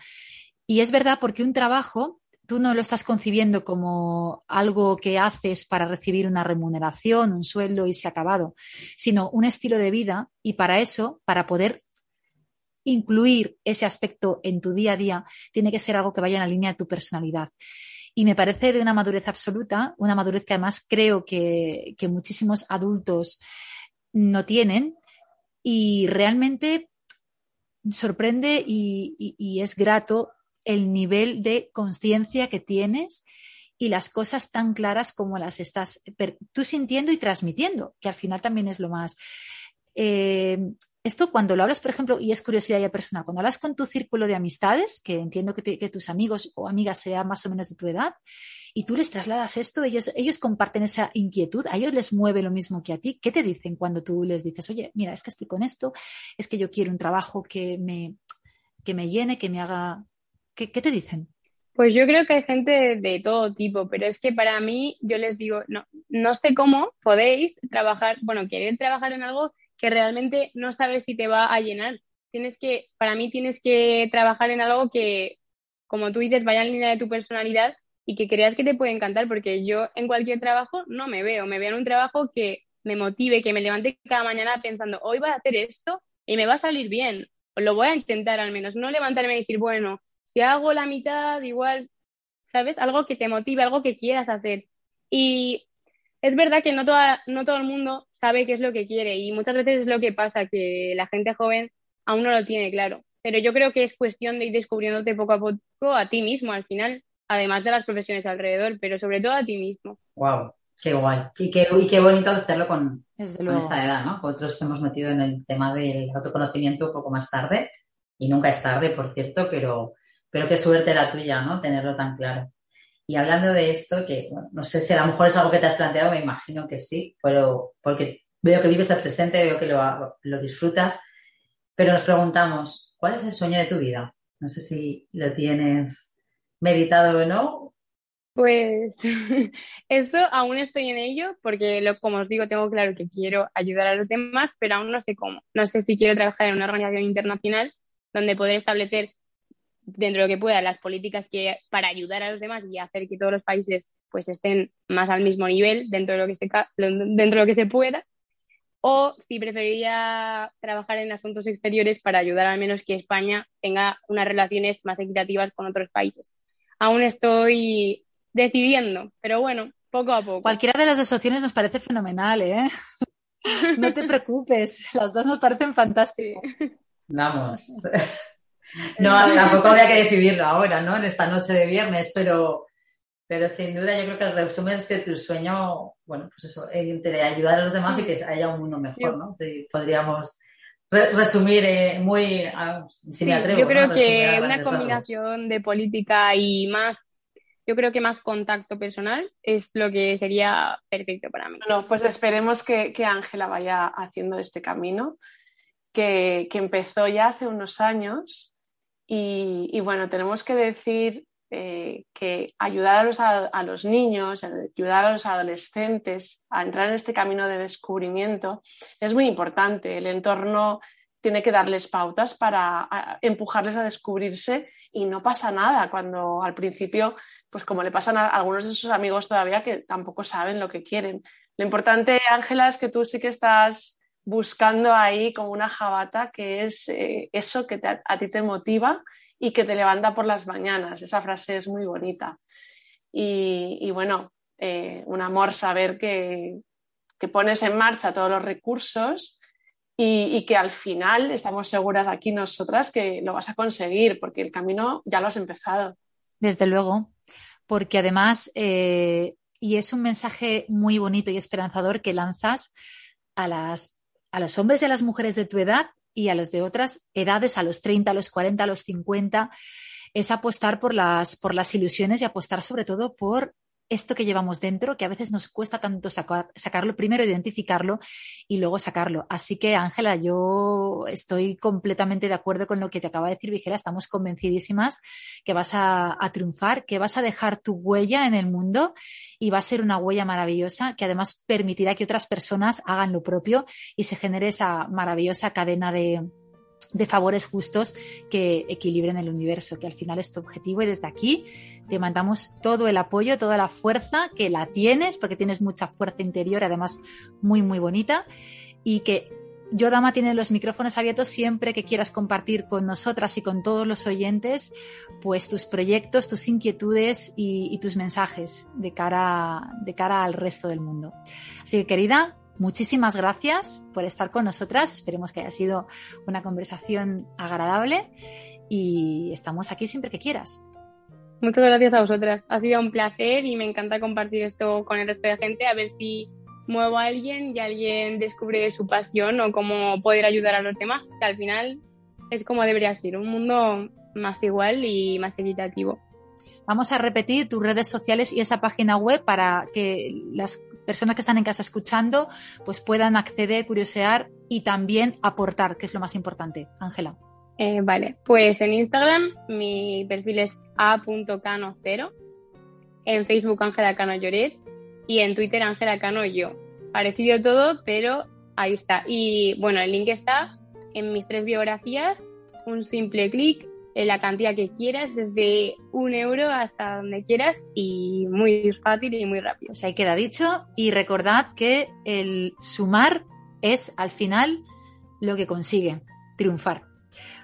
Y es verdad porque un trabajo tú no lo estás concibiendo como algo que haces para recibir una remuneración, un sueldo y se ha acabado, sino un estilo de vida y para eso, para poder incluir ese aspecto en tu día a día tiene que ser algo que vaya en la línea de tu personalidad. Y me parece de una madurez absoluta, una madurez que además creo que, muchísimos adultos no tienen y realmente sorprende y, es grato el nivel de conciencia que tienes y las cosas tan claras como las estás tú sintiendo y transmitiendo, que al final también es lo más. Eh, esto cuando lo hablas, por ejemplo, y es curiosidad ya personal, cuando hablas con tu círculo de amistades, que entiendo que, tus amigos o amigas sean más o menos de tu edad, y tú les trasladas esto, ellos, ellos comparten esa inquietud, a ellos les mueve lo mismo que a ti. ¿Qué te dicen cuando tú les dices, oye, mira, es que estoy con esto, es que yo quiero un trabajo que me, que me llene, que me haga... ¿Qué, te dicen? Pues yo creo que hay gente de, todo tipo, pero es que para mí, yo les digo, no, no sé cómo podéis trabajar, bueno, querer trabajar en algo que realmente no sabes si te va a llenar. Tienes que, para mí tienes que trabajar en algo que, como tú dices, vaya en línea de tu personalidad y que creas que te puede encantar, porque yo en cualquier trabajo no me veo, me veo en un trabajo que me motive, que me levante cada mañana pensando, hoy voy a hacer esto y me va a salir bien, o lo voy a intentar al menos, no levantarme y decir, bueno, si hago la mitad, igual, ¿sabes? Algo que te motive, algo que quieras hacer. Y es verdad que no, toda, no todo el mundo sabe qué es lo que quiere y muchas veces es lo que pasa, que la gente joven aún no lo tiene claro. Pero yo creo que es cuestión de ir descubriéndote poco a poco a ti mismo al final, además de las profesiones alrededor, pero sobre todo a ti mismo. Wow, qué guay. Y qué, y qué bonito hacerlo con, con esta edad, ¿no? Nosotros hemos metido en el tema del autoconocimiento un poco más tarde, y nunca es tarde, por cierto, pero pero qué suerte la tuya, ¿no? Tenerlo tan claro. Y hablando de esto, que no sé si a lo mejor es algo que te has planteado, me imagino que sí, pero porque veo que vives el presente, veo que lo, lo disfrutas, pero nos preguntamos, ¿cuál es el sueño de tu vida? No sé si lo tienes meditado o no. Pues eso aún estoy en ello porque, lo, como os digo, tengo claro que quiero ayudar a los demás, pero aún no sé cómo. No sé si quiero trabajar en una organización internacional donde poder establecer dentro de lo que pueda, las políticas que para ayudar a los demás y hacer que todos los países pues estén más al mismo nivel dentro de lo que se, dentro de lo que se pueda, o si preferiría trabajar en asuntos exteriores para ayudar al menos que España tenga unas relaciones más equitativas con otros países. Aún estoy decidiendo, pero bueno, poco a poco. Cualquiera de las dos opciones nos parece fenomenal, ¿eh? no te preocupes, las dos nos parecen fantásticas. Vamos. No, tampoco había que decidirlo ahora, ¿no? En esta noche de viernes, pero, pero sin duda yo creo que el resumen es que tu sueño, bueno, pues eso, de ayudar a los demás y que haya un mundo mejor, ¿no? podríamos resumir eh, muy, ah, si me atrevo, Yo creo que una combinación de política y más yo creo que más contacto personal es lo que sería perfecto para mí. Bueno, pues esperemos que Ángela vaya haciendo este camino, que, que, empezó ya hace unos años y, bueno, tenemos que decir eh, que ayudar a los, a, los, niños, ayudar a los adolescentes a entrar en este camino de descubrimiento es muy importante. El entorno tiene que darles pautas para empujarles a descubrirse y no pasa nada cuando al principio, pues como le pasan a algunos de sus amigos todavía que tampoco saben lo que quieren. Lo importante, Ángela, es que tú sí que estás buscando ahí como una jabata que es eh, eso que a ti te motiva y que te levanta por las mañanas. Esa frase es muy bonita. Y, bueno, eh, un amor saber que, pones en marcha todos los recursos y, y, que al final estamos seguras aquí nosotras que lo vas a conseguir porque el camino ya lo has empezado. Desde luego, porque además, eh, y es un mensaje muy bonito y esperanzador que lanzas a las a los hombres y a las mujeres de tu edad y a los de otras edades, a los 30, a los 40, a los 50, es apostar por las, por las ilusiones y apostar sobre todo por esto que llevamos dentro, que a veces nos cuesta tanto sacarlo, primero identificarlo y luego sacarlo. Así que, Ángela, yo estoy completamente de acuerdo con lo que te acaba de decir Vigela. Estamos convencidísimas que vas a, triunfar, que vas a dejar tu huella en el mundo y va a ser una huella maravillosa que además permitirá que otras personas hagan lo propio y se genere esa maravillosa cadena de, de favores justos que equilibren el universo, que al final es tu objetivo y desde aquí te mandamos todo el apoyo, toda la fuerza que la tienes, porque tienes mucha fuerza interior, además muy, muy bonita, y que yo, Dama, tiene los micrófonos abiertos siempre que quieras compartir con nosotras y con todos los oyentes, pues tus proyectos, tus inquietudes y, y tus mensajes de cara, de cara al resto del mundo. Así que, querida, muchísimas gracias por estar con nosotras. Esperemos que haya sido una conversación agradable y estamos aquí siempre que quieras. Muchas gracias a vosotras. Ha sido un placer y me encanta compartir esto con el resto de gente, a ver si muevo a alguien y alguien descubre su pasión o cómo poder ayudar a los demás, que al final es como debería ser, un mundo más igual y más equitativo. Vamos a repetir tus redes sociales y esa página web para que las personas que están en casa escuchando pues puedan acceder, curiosear y también aportar, que es lo más importante. Ángela. Eh, vale, pues en Instagram mi perfil es a.cano0, en Facebook Ángela Cano Lloret y en Twitter Ángela Cano Yo. Parecido todo, pero ahí está. Y bueno, el link está en mis tres biografías, un simple clic la cantidad que quieras, desde un euro hasta donde quieras y muy fácil y muy rápido. Pues ahí queda dicho y recordad que el sumar es al final lo que consigue triunfar.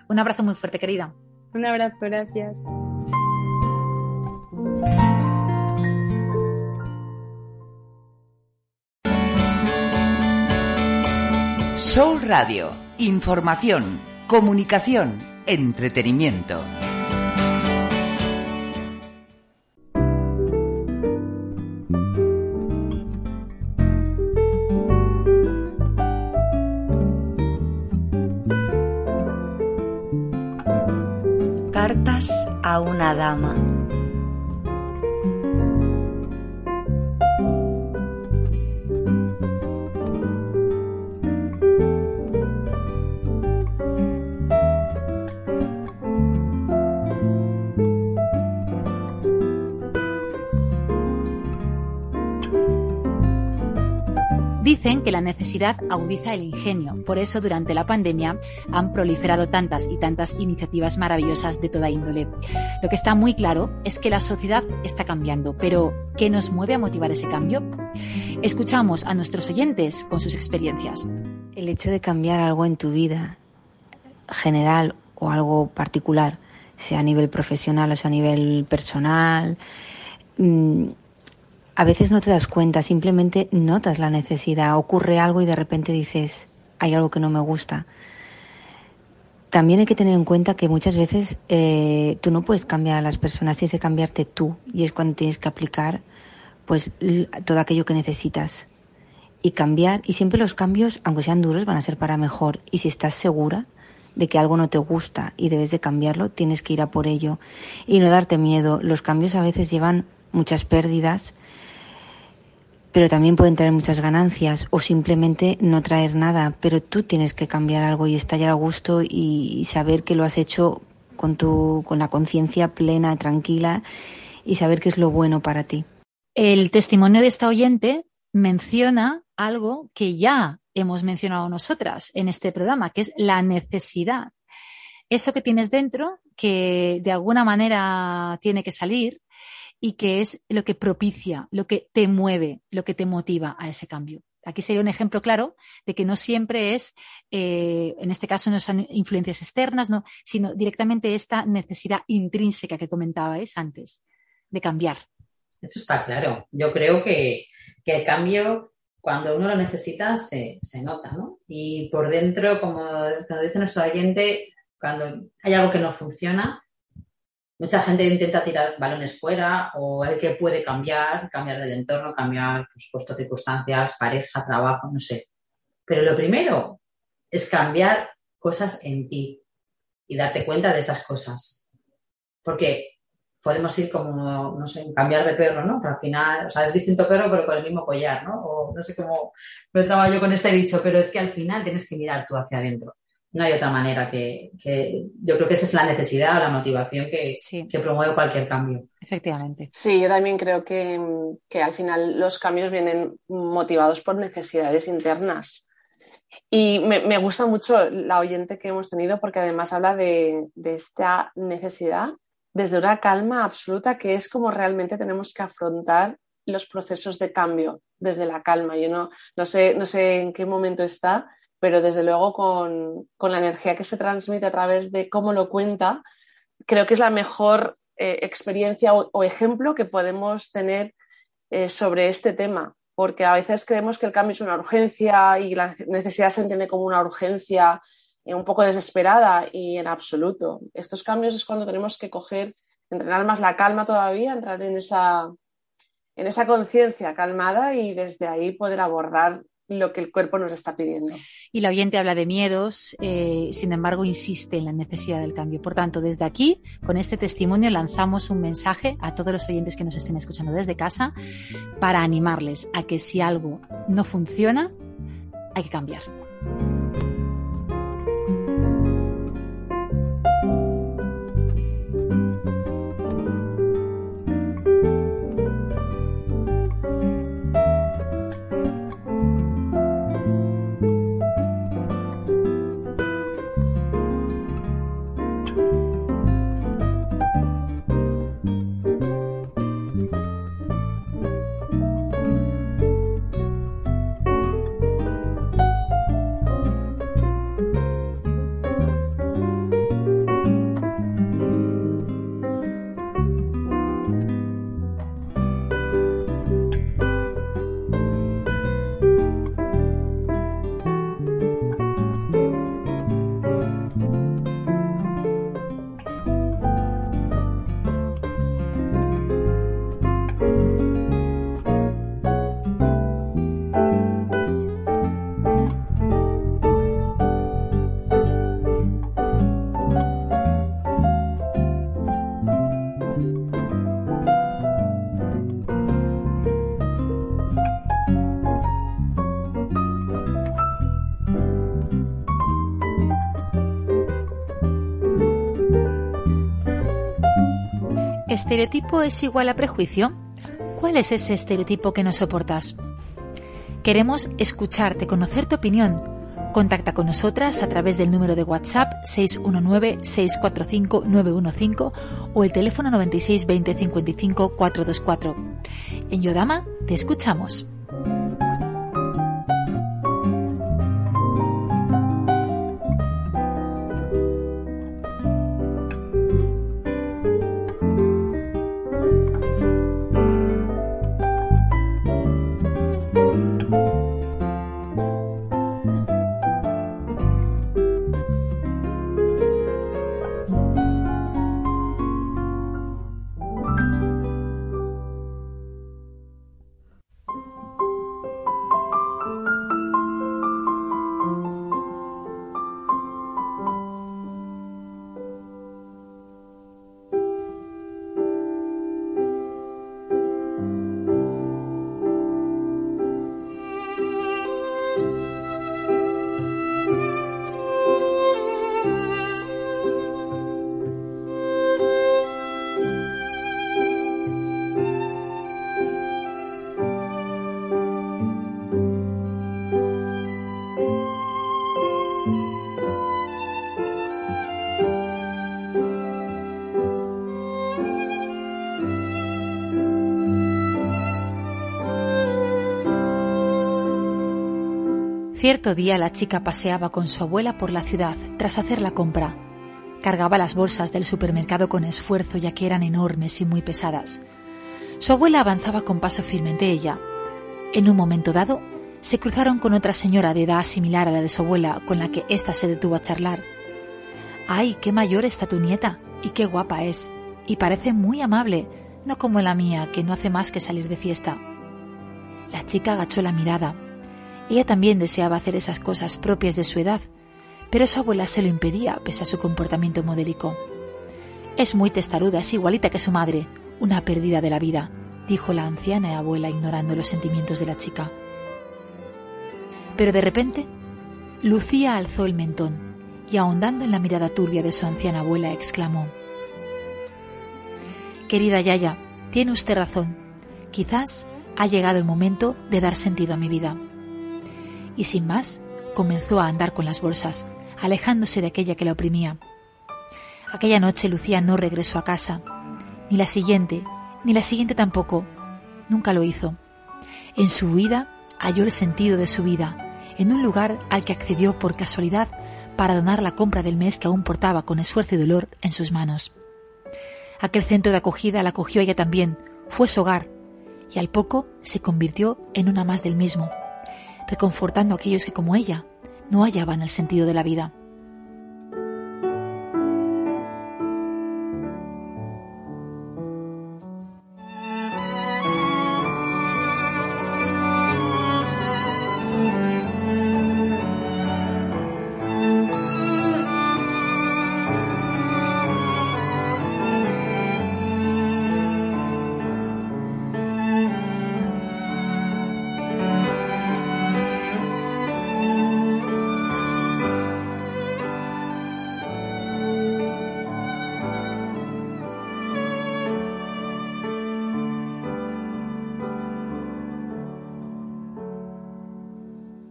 Un abrazo muy fuerte, querida. Un abrazo, gracias. Soul Radio. Información, comunicación, entretenimiento. Cartas a una dama. Dicen que la necesidad agudiza el ingenio, por eso durante la pandemia han proliferado tantas y tantas iniciativas maravillosas de toda índole. Lo que está muy claro es que la sociedad está cambiando, pero ¿qué nos mueve a motivar ese cambio? Escuchamos a nuestros oyentes con sus experiencias. El hecho de cambiar algo en tu vida general o algo particular, sea a nivel profesional o sea a nivel personal, mm, a veces no te das cuenta, simplemente notas la necesidad, ocurre algo y de repente dices, hay algo que no me gusta. También hay que tener en cuenta que muchas veces eh, tú no puedes cambiar a las personas, tienes que cambiarte tú. Y es cuando tienes que aplicar pues todo aquello que necesitas. Y cambiar y siempre los cambios, aunque sean duros, van a ser para mejor. Y si estás segura de que algo no te gusta y debes de cambiarlo, tienes que ir a por ello. Y no darte miedo. Los cambios a veces llevan muchas pérdidas pero también pueden traer muchas ganancias o simplemente no traer nada, pero tú tienes que cambiar algo y estar a gusto y saber que lo has hecho con tu con la conciencia plena, tranquila y saber qué es lo bueno para ti. El testimonio de esta oyente menciona algo que ya hemos mencionado nosotras en este programa, que es la necesidad. Eso que tienes dentro, que de alguna manera tiene que salir, y que es lo que propicia, lo que te mueve, lo que te motiva a ese cambio. Aquí sería un ejemplo claro de que no siempre es, eh, en este caso no son influencias externas, no, sino directamente esta necesidad intrínseca que comentabais antes de cambiar. Eso está claro. Yo creo que, que el cambio, cuando uno lo necesita, se, se nota, ¿no? Y por dentro, como, como dice nuestro oyente, cuando hay algo que no funciona, Mucha gente intenta tirar balones fuera o el que puede cambiar, cambiar del entorno, cambiar pues, circunstancias, pareja, trabajo, no sé. Pero lo primero es cambiar cosas en ti y darte cuenta de esas cosas. Porque podemos ir como, no sé, cambiar de perro, ¿no? Pero al final, o sea, es distinto perro, pero con el mismo collar, ¿no? O no sé cómo me trabajo yo con este dicho, pero es que al final tienes que mirar tú hacia adentro no hay otra manera que, yo creo que esa es la necesidad, la motivación que, que, promueve cualquier cambio. Efectivamente. Sí, yo también creo que, al final los cambios vienen motivados por necesidades internas. Y me, gusta mucho la oyente que hemos tenido porque además habla de, esta necesidad desde una calma absoluta que es como realmente tenemos que afrontar los procesos de cambio desde la calma. Yo no, no, sé, no sé en qué momento está, pero desde luego con, la energía que se transmite a través de cómo lo cuenta, creo que es la mejor eh, experiencia o, ejemplo que podemos tener eh, sobre este tema, porque a veces creemos que el cambio es una urgencia y la necesidad se entiende como una urgencia eh, un poco desesperada y en absoluto. Estos cambios es cuando tenemos que coger, entrenar más la calma todavía, entrar en esa, en esa conciencia calmada y desde ahí poder abordar lo que el cuerpo nos está pidiendo. Y la oyente habla de miedos, eh, sin embargo, insiste en la necesidad del cambio. Por tanto, desde aquí, con este testimonio, lanzamos un mensaje a todos los oyentes que nos estén escuchando desde casa para animarles a que si algo no funciona, hay que cambiar. ¿Estereotipo es igual a prejuicio? ¿Cuál es ese estereotipo que no soportas? Queremos escucharte, conocer tu opinión. Contacta con nosotras a través del número de WhatsApp 619-645-915 o el teléfono 96 20 55 424. En Yodama te escuchamos. Cierto día la chica paseaba con su abuela por la ciudad tras hacer la compra. Cargaba las bolsas del supermercado con esfuerzo ya que eran enormes y muy pesadas. Su abuela avanzaba con paso firme ante ella. En un momento dado, se cruzaron con otra señora de edad similar a la de su abuela con la que ésta se detuvo a charlar. ¡Ay, qué mayor está tu nieta! Y qué guapa es. Y parece muy amable, no como la mía, que no hace más que salir de fiesta. La chica agachó la mirada, ella también deseaba hacer esas cosas propias de su edad, pero su abuela se lo impedía pese a su comportamiento modélico. Es muy testaruda, es igualita que su madre, una pérdida de la vida, dijo la anciana abuela ignorando los sentimientos de la chica. Pero de repente, Lucía alzó el mentón y ahondando en la mirada turbia de su anciana abuela exclamó Querida Yaya, tiene usted razón. Quizás ha llegado el momento de dar sentido a mi vida y sin más comenzó a andar con las bolsas, alejándose de aquella que la oprimía. Aquella noche Lucía no regresó a casa, ni la siguiente, ni la siguiente tampoco. Nunca lo hizo. En su huida halló el sentido de su vida, en un lugar al que accedió por casualidad para donar la compra del mes que aún portaba con esfuerzo y dolor en sus manos. Aquel centro de acogida la acogió ella también, fue su hogar, y al poco se convirtió en una más del mismo, reconfortando a aquellos que como ella no hallaban el sentido de la vida.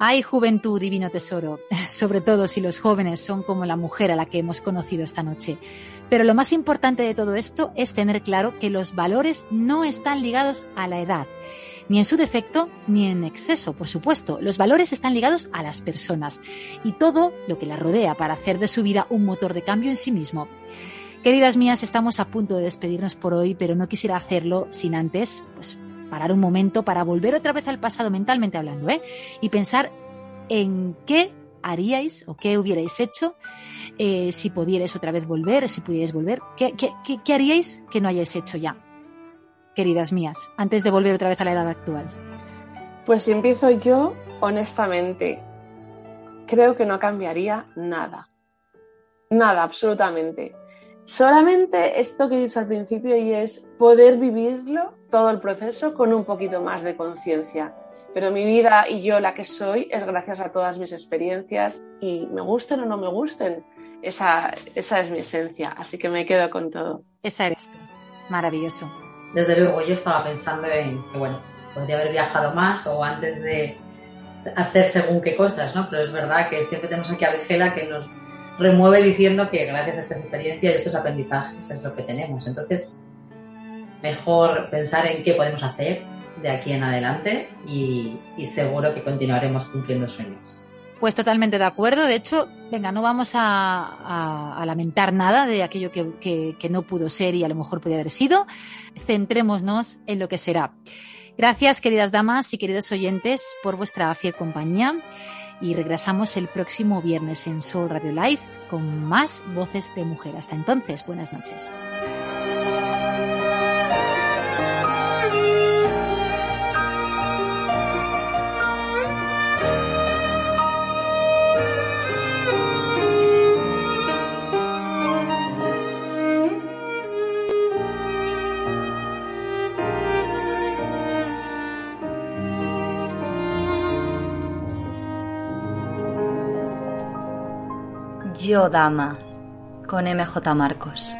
Hay juventud, divino tesoro, sobre todo si los jóvenes son como la mujer a la que hemos conocido esta noche. Pero lo más importante de todo esto es tener claro que los valores no están ligados a la edad, ni en su defecto ni en exceso, por supuesto. Los valores están ligados a las personas y todo lo que las rodea para hacer de su vida un motor de cambio en sí mismo. Queridas mías, estamos a punto de despedirnos por hoy, pero no quisiera hacerlo sin antes, pues parar un momento para volver otra vez al pasado mentalmente hablando, ¿eh? Y pensar en qué haríais o qué hubierais hecho eh, si pudierais otra vez volver, si pudierais volver. ¿Qué, qué, qué, haríais que no hayáis hecho ya, queridas mías, antes de volver otra vez a la edad actual? Pues si empiezo yo, honestamente, creo que no cambiaría nada. Nada, absolutamente. Solamente esto que he dicho al principio y es poder vivirlo, todo el proceso, con un poquito más de conciencia. Pero mi vida y yo la que soy es gracias a todas mis experiencias y me gusten o no me gusten, esa, esa es mi esencia, así que me quedo con todo. Esa eres tú. Maravilloso. Desde luego, yo estaba pensando en que, bueno, podría haber viajado más o antes de hacer según qué cosas, ¿no? Pero es verdad que siempre tenemos aquí a Vigela que nos remueve diciendo que gracias a estas experiencias y estos aprendizajes es lo que tenemos. Entonces, mejor pensar en qué podemos hacer de aquí en adelante y, seguro que continuaremos cumpliendo sueños. Pues totalmente de acuerdo. De hecho, venga, no vamos a, lamentar nada de aquello que, que, no pudo ser y a lo mejor puede haber sido. Centrémonos en lo que será. Gracias, queridas damas y queridos oyentes, por vuestra fiel compañía. Y regresamos el próximo viernes en Soul Radio Live con más voces de mujer. Hasta entonces, buenas noches. Yo Dama con MJ Marcos.